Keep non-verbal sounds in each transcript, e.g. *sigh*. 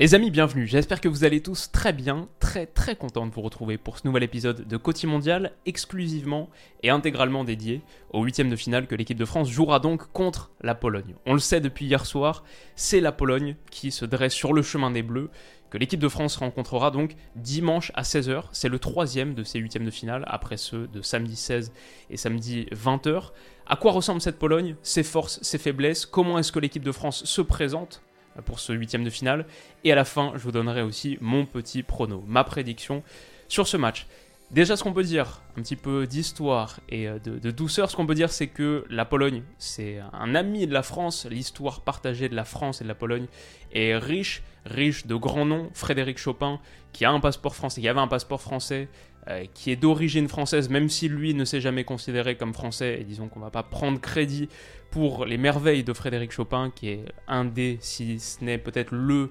Les amis, bienvenue. J'espère que vous allez tous très bien, très très content de vous retrouver pour ce nouvel épisode de Côté Mondial, exclusivement et intégralement dédié au huitième de finale que l'équipe de France jouera donc contre la Pologne. On le sait depuis hier soir, c'est la Pologne qui se dresse sur le chemin des Bleus, que l'équipe de France rencontrera donc dimanche à 16h. C'est le troisième de ces huitièmes de finale, après ceux de samedi 16 et samedi 20h. À quoi ressemble cette Pologne? Ses forces, ses faiblesses? Comment est-ce que l'équipe de France se présente? Pour ce huitième de finale. Et à la fin, je vous donnerai aussi mon petit prono, ma prédiction sur ce match. Déjà, ce qu'on peut dire, un petit peu d'histoire et euh, de, douceur, ce qu'on peut dire, c'est que la Pologne, c'est un ami de la France. L'histoire partagée de la France et de la Pologne est riche, riche de grands noms. Frédéric Chopin, qui a un passeport français, qui avait un passeport français, euh, qui est d'origine française, même si lui ne s'est jamais considéré comme français, et disons qu'on va pas prendre crédit pour les merveilles de Frédéric Chopin, qui est un des, si ce n'est peut-être le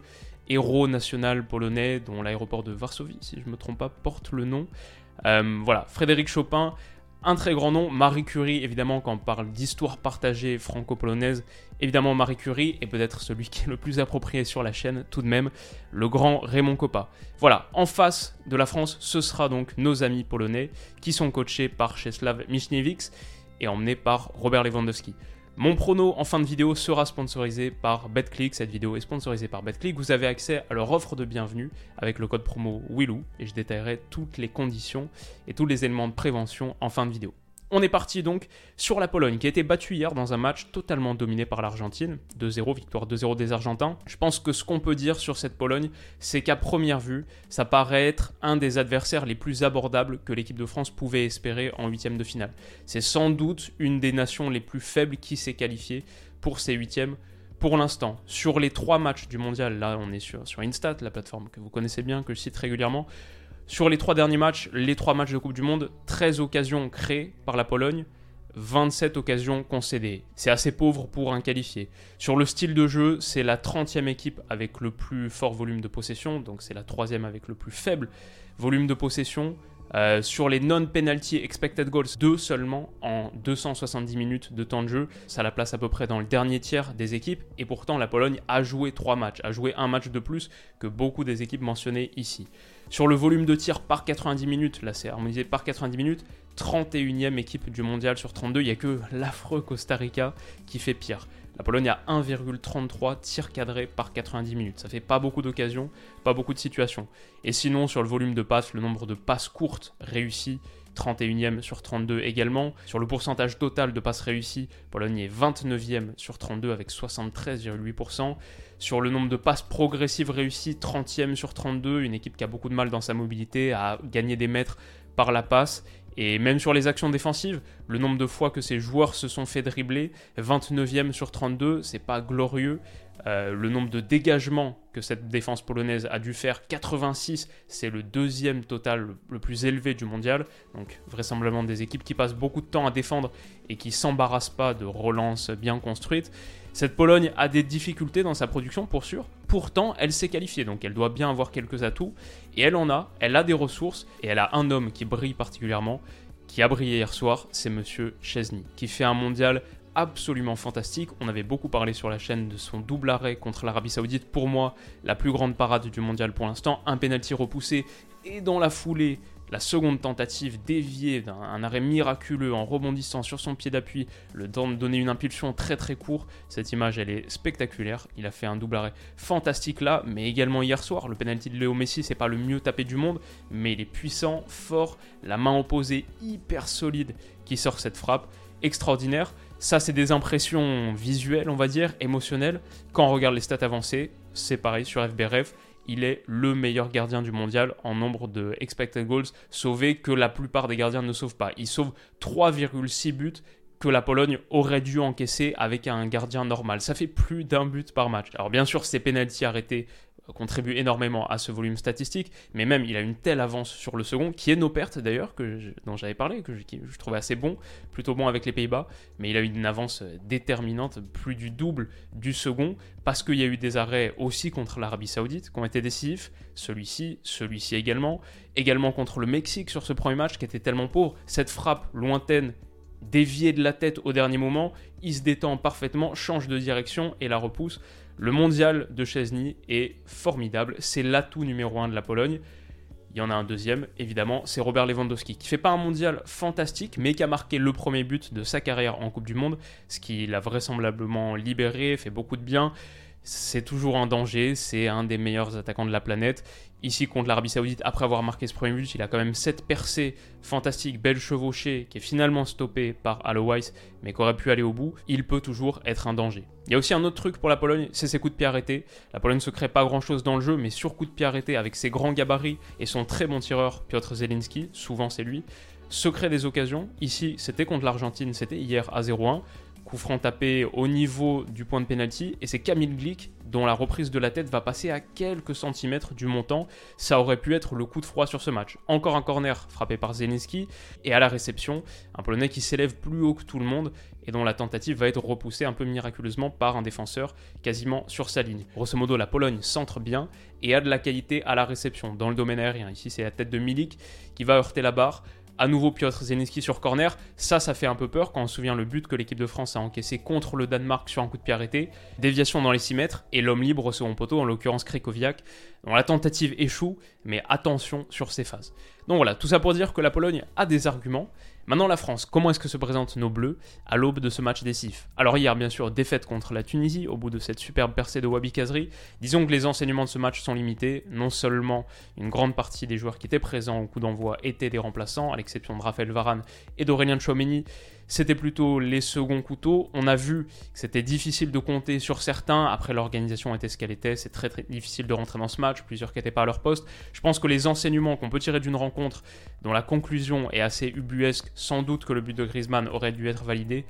héros national polonais, dont l'aéroport de Varsovie, si je ne me trompe pas, porte le nom. Euh, voilà, Frédéric Chopin, un très grand nom. Marie Curie, évidemment, quand on parle d'histoire partagée franco-polonaise, évidemment Marie Curie est peut-être celui *laughs* qui est le plus approprié sur la chaîne, tout de même, le grand Raymond Coppa. Voilà, en face de la France, ce sera donc nos amis polonais qui sont coachés par Czeslaw Michniewicz et emmenés par Robert Lewandowski. Mon prono en fin de vidéo sera sponsorisé par BetClick. Cette vidéo est sponsorisée par BetClick. Vous avez accès à leur offre de bienvenue avec le code promo WILOU et je détaillerai toutes les conditions et tous les éléments de prévention en fin de vidéo. On est parti donc sur la Pologne qui a été battue hier dans un match totalement dominé par l'Argentine. 2-0, victoire 2-0 des Argentins. Je pense que ce qu'on peut dire sur cette Pologne, c'est qu'à première vue, ça paraît être un des adversaires les plus abordables que l'équipe de France pouvait espérer en huitième de finale. C'est sans doute une des nations les plus faibles qui s'est qualifiée pour ces huitièmes pour l'instant, sur les trois matchs du mondial, là on est sur, sur Instat, la plateforme que vous connaissez bien, que je cite régulièrement, sur les trois derniers matchs, les trois matchs de Coupe du Monde, 13 occasions créées par la Pologne, 27 occasions concédées. C'est assez pauvre pour un qualifié. Sur le style de jeu, c'est la 30e équipe avec le plus fort volume de possession, donc c'est la troisième avec le plus faible volume de possession. Euh, sur les non-penalty expected goals, deux seulement en 270 minutes de temps de jeu. Ça la place à peu près dans le dernier tiers des équipes. Et pourtant, la Pologne a joué trois matchs, a joué un match de plus que beaucoup des équipes mentionnées ici. Sur le volume de tir par 90 minutes, là c'est harmonisé par 90 minutes, 31e équipe du mondial sur 32, il n'y a que l'affreux Costa Rica qui fait pire. La Pologne a 1,33 tirs cadrés par 90 minutes. Ça fait pas beaucoup d'occasions, pas beaucoup de situations. Et sinon, sur le volume de passes, le nombre de passes courtes réussies, 31e sur 32 également. Sur le pourcentage total de passes réussies, Pologne est 29e sur 32 avec 73,8%. Sur le nombre de passes progressives réussies, 30e sur 32, une équipe qui a beaucoup de mal dans sa mobilité, à gagner des mètres par la passe. Et même sur les actions défensives, le nombre de fois que ces joueurs se sont fait dribbler, 29e sur 32, c'est pas glorieux. Euh, le nombre de dégagements que cette défense polonaise a dû faire, 86, c'est le deuxième total le plus élevé du mondial. Donc vraisemblablement des équipes qui passent beaucoup de temps à défendre et qui s'embarrassent pas de relances bien construites. Cette Pologne a des difficultés dans sa production pour sûr. Pourtant, elle s'est qualifiée, donc elle doit bien avoir quelques atouts. Et elle en a, elle a des ressources, et elle a un homme qui brille particulièrement, qui a brillé hier soir, c'est Monsieur Chesney, qui fait un mondial absolument fantastique. On avait beaucoup parlé sur la chaîne de son double arrêt contre l'Arabie Saoudite. Pour moi, la plus grande parade du mondial pour l'instant. Un penalty repoussé et dans la foulée, la seconde tentative déviée d'un arrêt miraculeux en rebondissant sur son pied d'appui, le temps de donner une impulsion très très court. Cette image, elle est spectaculaire. Il a fait un double arrêt fantastique là, mais également hier soir. Le penalty de Léo Messi, c'est pas le mieux tapé du monde, mais il est puissant, fort, la main opposée hyper solide qui sort cette frappe extraordinaire. Ça, c'est des impressions visuelles, on va dire, émotionnelles. Quand on regarde les stats avancées, c'est pareil sur FBRF. Il est le meilleur gardien du mondial en nombre de expected goals sauvés que la plupart des gardiens ne sauvent pas. Il sauve 3,6 buts que la Pologne aurait dû encaisser avec un gardien normal. Ça fait plus d'un but par match. Alors bien sûr, ces pénalties arrêtés contribue énormément à ce volume statistique, mais même il a une telle avance sur le second, qui est nos pertes d'ailleurs, dont j'avais parlé, que je, je, trouvais assez bon, plutôt bon avec les Pays-Bas, mais il a eu une avance déterminante, plus du double du second, parce qu'il y a eu des arrêts aussi contre l'Arabie Saoudite qui ont été décisifs, celui-ci, celui-ci également, également contre le Mexique sur ce premier match qui était tellement pauvre, cette frappe lointaine déviée de la tête au dernier moment, il se détend parfaitement, change de direction et la repousse. Le mondial de Chesney est formidable, c'est l'atout numéro un de la Pologne. Il y en a un deuxième, évidemment, c'est Robert Lewandowski, qui fait pas un mondial fantastique, mais qui a marqué le premier but de sa carrière en Coupe du Monde, ce qui l'a vraisemblablement libéré, fait beaucoup de bien c'est toujours un danger, c'est un des meilleurs attaquants de la planète. Ici contre l'Arabie Saoudite, après avoir marqué ce premier but, il a quand même cette percée fantastique, belle chevauchée, qui est finalement stoppée par Alois, mais qui aurait pu aller au bout. Il peut toujours être un danger. Il y a aussi un autre truc pour la Pologne, c'est ses coups de pied arrêtés. La Pologne ne se crée pas grand chose dans le jeu, mais sur coups de pied arrêtés, avec ses grands gabarits et son très bon tireur Piotr Zelinski, souvent c'est lui, se crée des occasions. Ici, c'était contre l'Argentine, c'était hier à 0-1 coup franc tapé au niveau du point de pénalty et c'est Camille Glick dont la reprise de la tête va passer à quelques centimètres du montant. Ça aurait pu être le coup de froid sur ce match. Encore un corner frappé par Zelinski et à la réception, un Polonais qui s'élève plus haut que tout le monde et dont la tentative va être repoussée un peu miraculeusement par un défenseur quasiment sur sa ligne. Grosso modo, la Pologne centre bien et a de la qualité à la réception dans le domaine aérien. Ici, c'est la tête de Milik qui va heurter la barre. À nouveau Piotr Zelinski sur corner. Ça, ça fait un peu peur quand on se souvient le but que l'équipe de France a encaissé contre le Danemark sur un coup de pied arrêté. Déviation dans les 6 mètres et l'homme libre au second poteau, en l'occurrence Krikoviak. Donc la tentative échoue, mais attention sur ces phases. Donc voilà, tout ça pour dire que la Pologne a des arguments. Maintenant la France, comment est-ce que se présentent nos Bleus à l'aube de ce match décisif? Alors hier bien sûr défaite contre la Tunisie au bout de cette superbe percée de Wabi Kazri. Disons que les enseignements de ce match sont limités. Non seulement une grande partie des joueurs qui étaient présents au coup d'envoi étaient des remplaçants, à l'exception de Raphaël Varane et d'Aurélien Chouameni, c'était plutôt les seconds couteaux. On a vu que c'était difficile de compter sur certains. Après, l'organisation était ce qu'elle était. C'est très, difficile de rentrer dans ce match. Plusieurs qui n'étaient pas à leur poste. Je pense que les enseignements qu'on peut tirer d'une rencontre, dont la conclusion est assez ubuesque, sans doute que le but de Griezmann aurait dû être validé,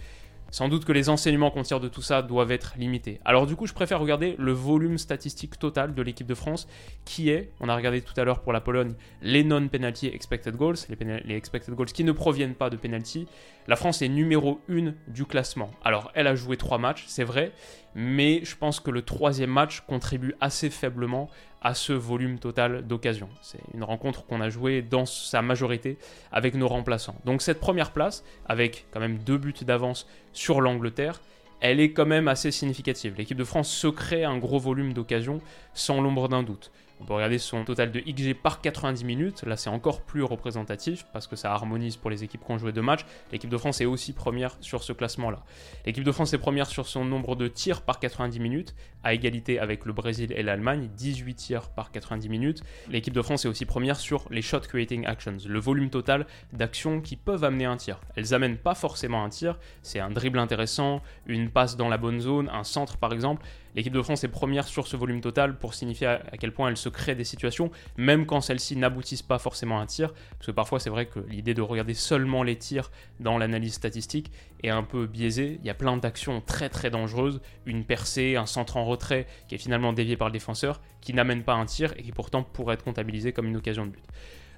sans doute que les enseignements qu'on tire de tout ça doivent être limités. Alors du coup, je préfère regarder le volume statistique total de l'équipe de France, qui est, on a regardé tout à l'heure pour la Pologne, les non-penalty expected goals, les, expected goals qui ne proviennent pas de penalty. La France est numéro 1 du classement. Alors, elle a joué 3 matchs, c'est vrai, mais je pense que le troisième match contribue assez faiblement à ce volume total d'occasions. C'est une rencontre qu'on a jouée dans sa majorité avec nos remplaçants. Donc cette première place, avec quand même deux buts d'avance sur l'Angleterre, elle est quand même assez significative. L'équipe de France se crée un gros volume d'occasions sans l'ombre d'un doute. On peut regarder son total de XG par 90 minutes. Là, c'est encore plus représentatif parce que ça harmonise pour les équipes qui ont joué deux matchs. L'équipe de France est aussi première sur ce classement-là. L'équipe de France est première sur son nombre de tirs par 90 minutes, à égalité avec le Brésil et l'Allemagne, 18 tirs par 90 minutes. L'équipe de France est aussi première sur les shot creating actions, le volume total d'actions qui peuvent amener un tir. Elles amènent pas forcément un tir, c'est un dribble intéressant, une passe dans la bonne zone, un centre par exemple. L'équipe de France est première sur ce volume total pour signifier à quel point elle se crée des situations, même quand celles-ci n'aboutissent pas forcément à un tir. Parce que parfois, c'est vrai que l'idée de regarder seulement les tirs dans l'analyse statistique est un peu biaisée. Il y a plein d'actions très très dangereuses, une percée, un centre en retrait qui est finalement dévié par le défenseur, qui n'amène pas un tir et qui pourtant pourrait être comptabilisé comme une occasion de but.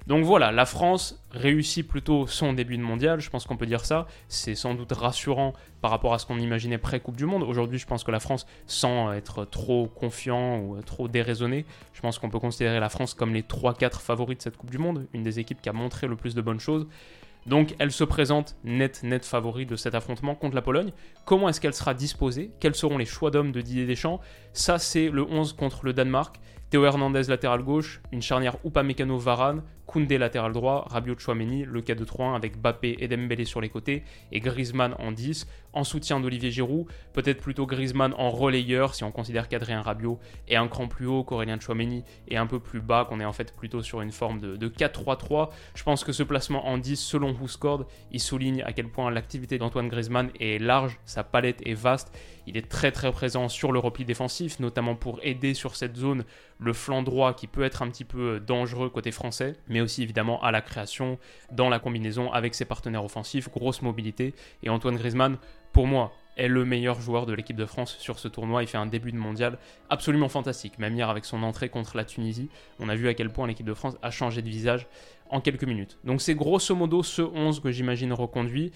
Donc voilà, la France réussit plutôt son début de mondial, je pense qu'on peut dire ça. C'est sans doute rassurant par rapport à ce qu'on imaginait pré-Coupe du Monde. Aujourd'hui, je pense que la France, sans être trop confiant ou trop déraisonné, je pense qu'on peut considérer la France comme les 3-4 favoris de cette Coupe du Monde, une des équipes qui a montré le plus de bonnes choses. Donc elle se présente net, net favori de cet affrontement contre la Pologne. Comment est-ce qu'elle sera disposée? Quels seront les choix d'hommes de Didier Deschamps? Ça, c'est le 11 contre le Danemark. Théo Hernandez latéral gauche, une charnière Upamecano Varane, Koundé latéral droit, Rabiot Chouameni, le cas de 3-1 avec Bappé et Dembélé sur les côtés et Griezmann en 10, en soutien d'Olivier Giroud, peut-être plutôt Griezmann en relayeur si on considère qu'Adrien Rabiot est un cran plus haut qu'Aurélien Chouameni et un peu plus bas, qu'on est en fait plutôt sur une forme de, 4-3-3. Je pense que ce placement en 10 selon Houscord, il souligne à quel point l'activité d'Antoine Griezmann est large, sa palette est vaste, il est très très présent sur le repli défensif, notamment pour aider sur cette zone le flanc droit qui peut être un petit peu dangereux côté français, aussi évidemment à la création, dans la combinaison avec ses partenaires offensifs, grosse mobilité. Et Antoine Griezmann, pour moi, est le meilleur joueur de l'équipe de France sur ce tournoi. Il fait un début de mondial absolument fantastique. Même hier avec son entrée contre la Tunisie, on a vu à quel point l'équipe de France a changé de visage en quelques minutes. Donc c'est grosso modo ce 11 que j'imagine reconduit.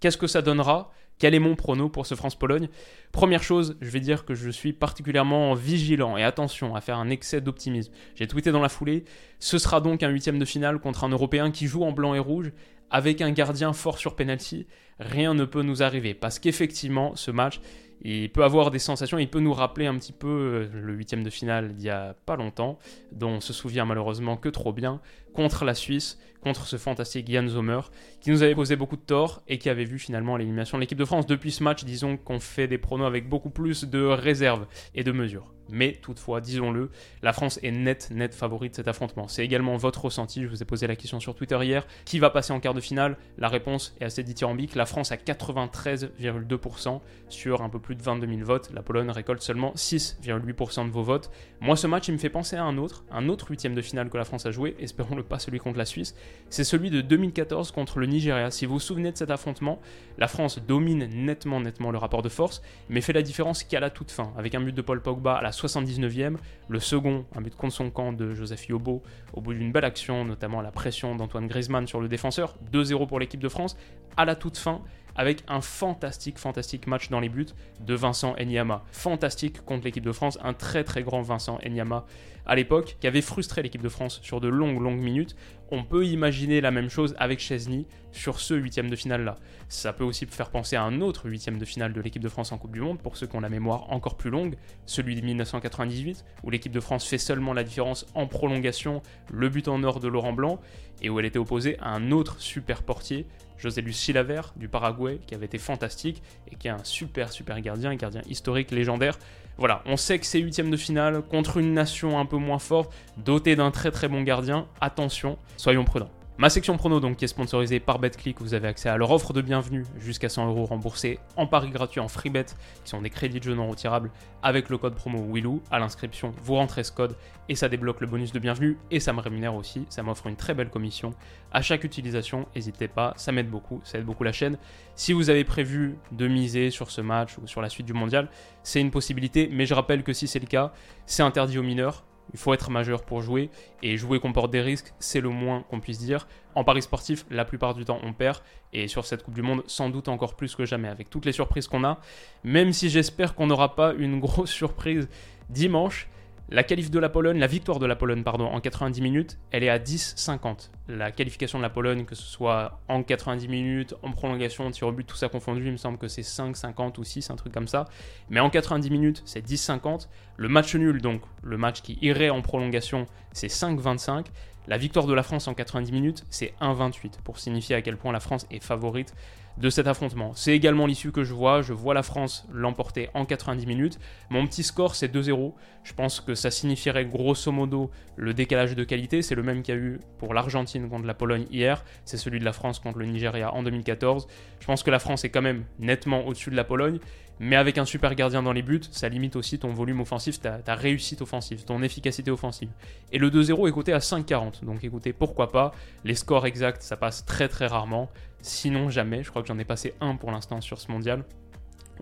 Qu'est-ce que ça donnera? Quel est mon prono pour ce France-Pologne Première chose, je vais dire que je suis particulièrement vigilant et attention à faire un excès d'optimisme. J'ai tweeté dans la foulée, ce sera donc un huitième de finale contre un Européen qui joue en blanc et rouge avec un gardien fort sur penalty. Rien ne peut nous arriver parce qu'effectivement, ce match, il peut avoir des sensations, il peut nous rappeler un petit peu euh, le huitième de finale d'il y a pas longtemps, dont on se souvient malheureusement que trop bien, contre la Suisse, contre ce fantastique Jan Sommer, qui nous avait posé beaucoup de tort et qui avait vu finalement l'élimination de l'équipe de France. Depuis ce match, disons qu'on fait des pronos avec beaucoup plus de réserve et de mesures. Mais toutefois, disons-le, la France est nette, nette favorite de cet affrontement. C'est également votre ressenti. Je vous ai posé la question sur Twitter hier. Qui va passer en quart de finale? La réponse est assez dithyrambique. La France a 93,2% sur un peu plus de 22 000 votes. La Pologne récolte seulement 6,8% de vos votes. Moi, ce match, il me fait penser à un autre, un autre huitième de finale que la France a joué. Espérons-le pas celui contre la Suisse. C'est celui de 2014 contre le Nigeria. Si vous vous souvenez de cet affrontement, la France domine nettement, nettement le rapport de force, mais fait la différence qu'à la toute fin, avec un but de Paul Pogba à la 79e, le second, un but contre son camp de Joseph Yobo, au bout d'une belle action, notamment la pression d'Antoine Griezmann sur le défenseur, 2-0 pour l'équipe de France, à la toute fin, avec un fantastique, fantastique match dans les buts de Vincent Enyama. Fantastique contre l'équipe de France, un très très grand Vincent Enyama à l'époque, qui avait frustré l'équipe de France sur de longues, longues minutes. On peut imaginer la même chose avec Chesney sur ce huitième de finale-là. Ça peut aussi faire penser à un autre huitième de finale de l'équipe de France en Coupe du Monde, pour ceux qui ont la mémoire encore plus longue, celui de 1998, où l'équipe de France fait seulement la différence en prolongation, le but en or de Laurent Blanc, et où elle était opposée à un autre super portier, José Luis Chilaver du Paraguay, qui avait été fantastique et qui est un super super gardien, un gardien historique, légendaire. Voilà, on sait que c'est huitième de finale contre une nation un peu moins forte, dotée d'un très très bon gardien. Attention, soyons prudents. Ma section prono, donc, qui est sponsorisée par BetClick, vous avez accès à leur offre de bienvenue jusqu'à 100 euros remboursés en pari gratuit en free bet, qui sont des crédits de jeu non retirables avec le code promo Willou. À l'inscription, vous rentrez ce code et ça débloque le bonus de bienvenue et ça me rémunère aussi. Ça m'offre une très belle commission à chaque utilisation. N'hésitez pas, ça m'aide beaucoup, ça aide beaucoup la chaîne. Si vous avez prévu de miser sur ce match ou sur la suite du mondial, c'est une possibilité, mais je rappelle que si c'est le cas, c'est interdit aux mineurs il faut être majeur pour jouer et jouer comporte des risques, c'est le moins qu'on puisse dire. En paris sportif, la plupart du temps, on perd et sur cette Coupe du Monde, sans doute encore plus que jamais avec toutes les surprises qu'on a. Même si j'espère qu'on n'aura pas une *laughs* grosse surprise dimanche, la qualif de la Pologne, la victoire de la Pologne pardon, en 90 minutes, elle est à 10,50. La qualification de la Pologne, que ce soit en 90 minutes, en prolongation, tir au but, tout ça confondu, il me semble que c'est 5,50 ou 6, un truc comme ça. Mais en 90 minutes, c'est 10,50. Le match nul, donc le match qui irait en prolongation, c'est 5,25. La victoire de la France en 90 minutes, c'est 1,28 pour signifier à quel point la France est favorite de cet affrontement. C'est également l'issue que je vois. Je vois la France l'emporter en 90 minutes. Mon petit score, c'est 2-0. Je pense que ça signifierait grosso modo le décalage de qualité. C'est le même qu'il y a eu pour l'Argentine contre la Pologne hier. C'est celui de la France contre le Nigeria en 2014. Je pense que la France est quand même nettement au-dessus de la Pologne. Mais avec un super gardien dans les buts, ça limite aussi ton volume offensif, ta, réussite offensive, ton efficacité offensive. Et le 2-0 est coté à 5,40. Donc écoutez, pourquoi pas? Les scores exacts, ça passe très très rarement. Sinon, jamais. Je crois que j'en ai passé un pour l'instant sur ce mondial.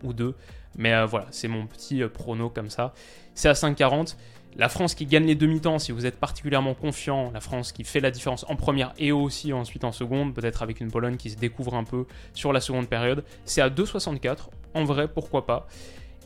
Ou deux. Mais euh, voilà, c'est mon petit euh, prono comme ça. C'est à 5,40. La France qui gagne les demi-temps, si vous êtes particulièrement confiant, la France qui fait la différence en première et aussi ensuite en seconde, peut-être avec une Pologne qui se découvre un peu sur la seconde période, c'est à 2,64. En vrai, pourquoi pas.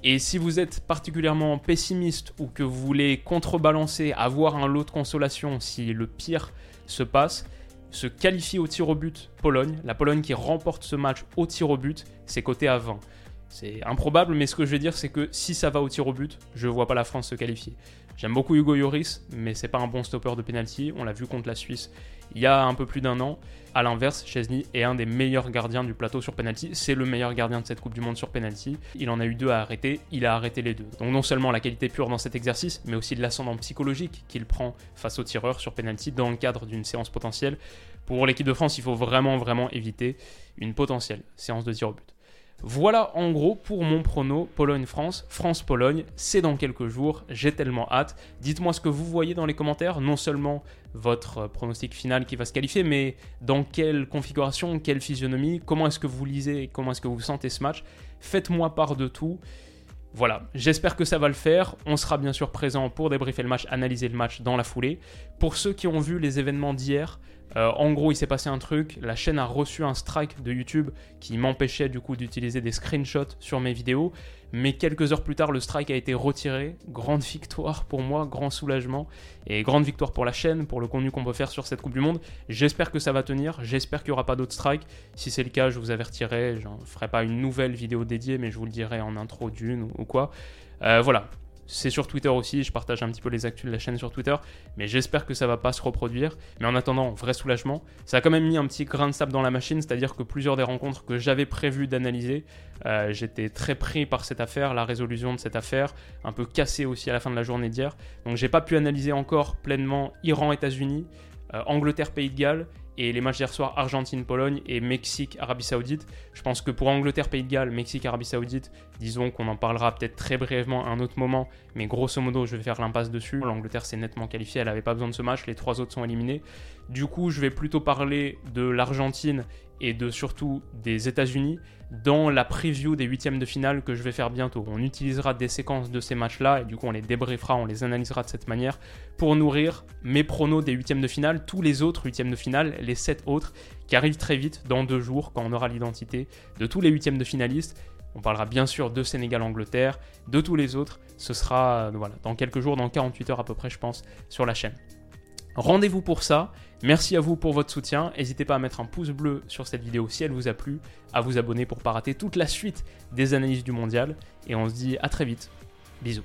Et si vous êtes particulièrement pessimiste ou que vous voulez contrebalancer, avoir un lot de consolation si le pire se passe, se qualifie au tir au but Pologne. La Pologne qui remporte ce match au tir au but, c'est coté à 20. C'est improbable, mais ce que je vais dire, c'est que si ça va au tir au but, je ne vois pas la France se qualifier. J'aime beaucoup Hugo Lloris, mais c'est pas un bon stopper de penalty. On l'a vu contre la Suisse il y a un peu plus d'un an. A l'inverse, Chesney est un des meilleurs gardiens du plateau sur penalty. C'est le meilleur gardien de cette Coupe du Monde sur penalty. Il en a eu deux à arrêter, il a arrêté les deux. Donc non seulement la qualité pure dans cet exercice, mais aussi l'ascendant psychologique qu'il prend face au tireur sur penalty dans le cadre d'une séance potentielle. Pour l'équipe de France, il faut vraiment vraiment éviter une potentielle séance de tir au but. Voilà en gros pour mon prono Pologne-France, France-Pologne, c'est dans quelques jours, j'ai tellement hâte. Dites-moi ce que vous voyez dans les commentaires, non seulement votre pronostic final qui va se qualifier, mais dans quelle configuration, quelle physionomie, comment est-ce que vous lisez, comment est-ce que vous sentez ce match. Faites-moi part de tout. Voilà, j'espère que ça va le faire. On sera bien sûr présent pour débriefer le match, analyser le match dans la foulée. Pour ceux qui ont vu les événements d'hier, euh, en gros, il s'est passé un truc. La chaîne a reçu un strike de YouTube qui m'empêchait du coup d'utiliser des screenshots sur mes vidéos. Mais quelques heures plus tard, le strike a été retiré. Grande victoire pour moi, grand soulagement. Et grande victoire pour la chaîne, pour le contenu qu'on peut faire sur cette Coupe du Monde. J'espère que ça va tenir. J'espère qu'il n'y aura pas d'autres strikes. Si c'est le cas, je vous avertirai. Je ne ferai pas une nouvelle vidéo dédiée, mais je vous le dirai en intro d'une ou, quoi. Euh, voilà, c'est sur Twitter aussi, je partage un petit peu les actus de la chaîne sur Twitter, mais j'espère que ça va pas se reproduire. Mais en attendant, vrai soulagement, ça a quand même mis un petit grain de sable dans la machine, c'est-à-dire que plusieurs des rencontres que j'avais prévu d'analyser, euh, j'étais très pris par cette affaire, la résolution de cette affaire, un peu cassé aussi à la fin de la journée d'hier. Donc j'ai pas pu analyser encore pleinement Iran-États-Unis, euh, Angleterre-Pays de Galles et les matchs d'hier soir Argentine-Pologne et Mexique-Arabie Saoudite. Je pense que pour Angleterre-Pays de Galles, Mexique-Arabie Saoudite, disons qu'on en parlera peut-être très brièvement à un autre moment, mais grosso modo, je vais faire l'impasse dessus. L'Angleterre s'est nettement qualifiée, elle n'avait pas besoin de ce match, les trois autres sont éliminés. Du coup, je vais plutôt parler de l'Argentine et de surtout des États-Unis dans la preview des huitièmes de finale que je vais faire bientôt. On utilisera des séquences de ces matchs-là et du coup on les débriefera, on les analysera de cette manière pour nourrir mes pronos des huitièmes de finale, tous les autres huitièmes de finale, les sept autres qui arrivent très vite dans deux jours quand on aura l'identité de tous les huitièmes de finalistes. On parlera bien sûr de Sénégal-Angleterre, de tous les autres. Ce sera euh, dans quelques jours, dans 48 heures à peu près, je pense, sur la chaîne. Rendez-vous pour ça. Merci à vous pour votre soutien. N'hésitez pas à mettre un pouce bleu sur cette vidéo si elle vous a plu, à vous abonner pour ne pas rater toute la suite des analyses du mondial. Et on se dit à très vite. Bisous.